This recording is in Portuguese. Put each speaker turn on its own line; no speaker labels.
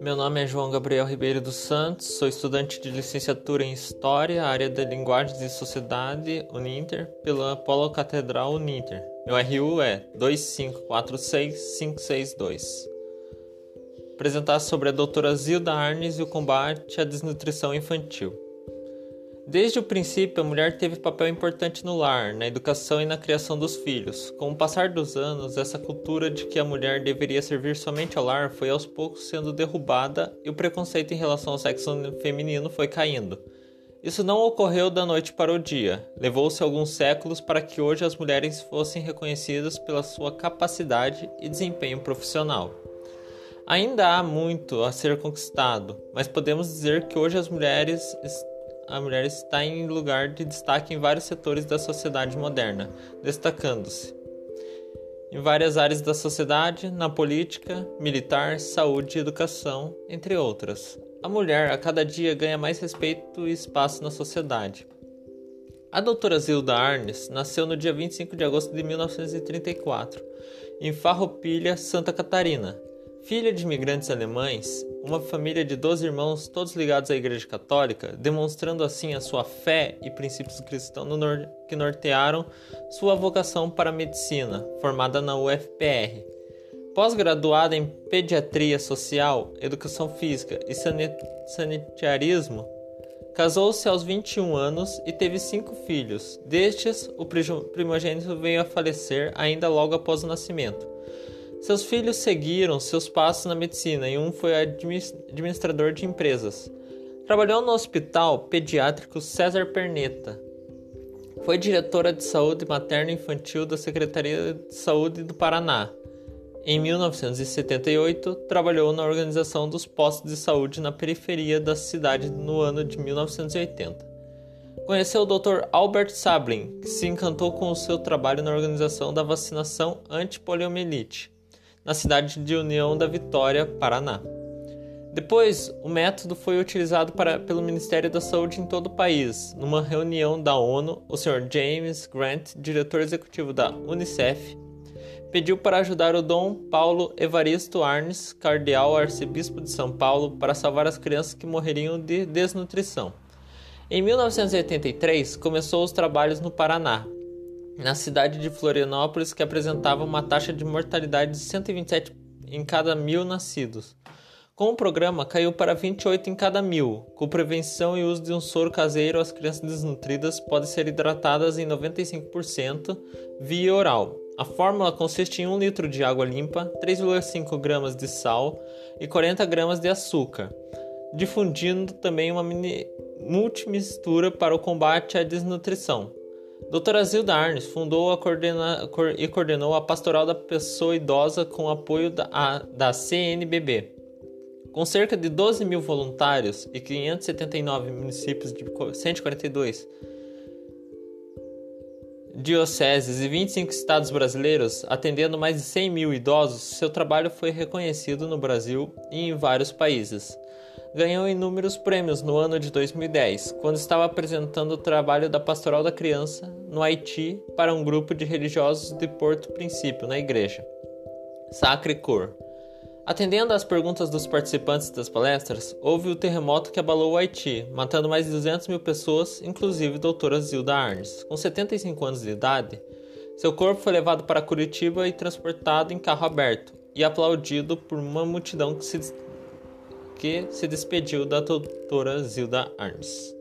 Meu nome é João Gabriel Ribeiro dos Santos, sou estudante de licenciatura em História, área de Linguagens e Sociedade, Uninter, pela Polo Catedral Uninter. Meu RU é 2546562. Apresentar sobre a doutora Zilda Arnes e o combate à desnutrição infantil. Desde o princípio, a mulher teve papel importante no lar, na educação e na criação dos filhos. Com o passar dos anos, essa cultura de que a mulher deveria servir somente ao lar foi aos poucos sendo derrubada e o preconceito em relação ao sexo feminino foi caindo. Isso não ocorreu da noite para o dia. Levou-se alguns séculos para que hoje as mulheres fossem reconhecidas pela sua capacidade e desempenho profissional. Ainda há muito a ser conquistado, mas podemos dizer que hoje as mulheres a mulher está em lugar de destaque em vários setores da sociedade moderna, destacando-se em várias áreas da sociedade, na política, militar, saúde e educação, entre outras. A mulher a cada dia ganha mais respeito e espaço na sociedade. A doutora Zilda Arnes nasceu no dia 25 de agosto de 1934, em Farroupilha, Santa Catarina. Filha de imigrantes alemães, uma família de 12 irmãos, todos ligados à Igreja Católica, demonstrando assim a sua fé e princípios cristãos que nortearam sua vocação para a medicina, formada na UFPR. Pós-graduada em Pediatria Social, Educação Física e Sanitarismo, casou-se aos 21 anos e teve cinco filhos. Destes, o primogênito veio a falecer ainda logo após o nascimento. Seus filhos seguiram seus passos na medicina e um foi administrador de empresas. Trabalhou no Hospital Pediátrico César Perneta. Foi diretora de saúde materno infantil da Secretaria de Saúde do Paraná. Em 1978, trabalhou na organização dos postos de saúde na periferia da cidade no ano de 1980. Conheceu o Dr. Albert Sablin, que se encantou com o seu trabalho na organização da vacinação anti-poliomielite na cidade de União da Vitória, Paraná. Depois, o método foi utilizado para, pelo Ministério da Saúde em todo o país. Numa reunião da ONU, o Sr. James Grant, diretor executivo da Unicef, pediu para ajudar o Dom Paulo Evaristo Arnes, cardeal arcebispo de São Paulo, para salvar as crianças que morreriam de desnutrição. Em 1983, começou os trabalhos no Paraná, na cidade de Florianópolis, que apresentava uma taxa de mortalidade de 127 em cada mil nascidos. Com o programa, caiu para 28 em cada mil. Com prevenção e uso de um soro caseiro, as crianças desnutridas podem ser hidratadas em 95% via oral. A fórmula consiste em 1 litro de água limpa, 3,5 gramas de sal e 40 gramas de açúcar, difundindo também uma multimistura para o combate à desnutrição. Doutora Zilda Arnes fundou coordena, e coordenou a Pastoral da Pessoa Idosa com apoio da, a, da CNBB. Com cerca de 12 mil voluntários e 579 municípios de 142 dioceses e 25 estados brasileiros, atendendo mais de 100 mil idosos, seu trabalho foi reconhecido no Brasil e em vários países ganhou inúmeros prêmios no ano de 2010, quando estava apresentando o trabalho da Pastoral da Criança no Haiti para um grupo de religiosos de Porto Princípio, na igreja. Sacre Cor. Atendendo às perguntas dos participantes das palestras, houve o terremoto que abalou o Haiti, matando mais de 200 mil pessoas, inclusive a doutora Zilda Arnes. Com 75 anos de idade, seu corpo foi levado para Curitiba e transportado em carro aberto, e aplaudido por uma multidão que se que se despediu da doutora Zilda Arns.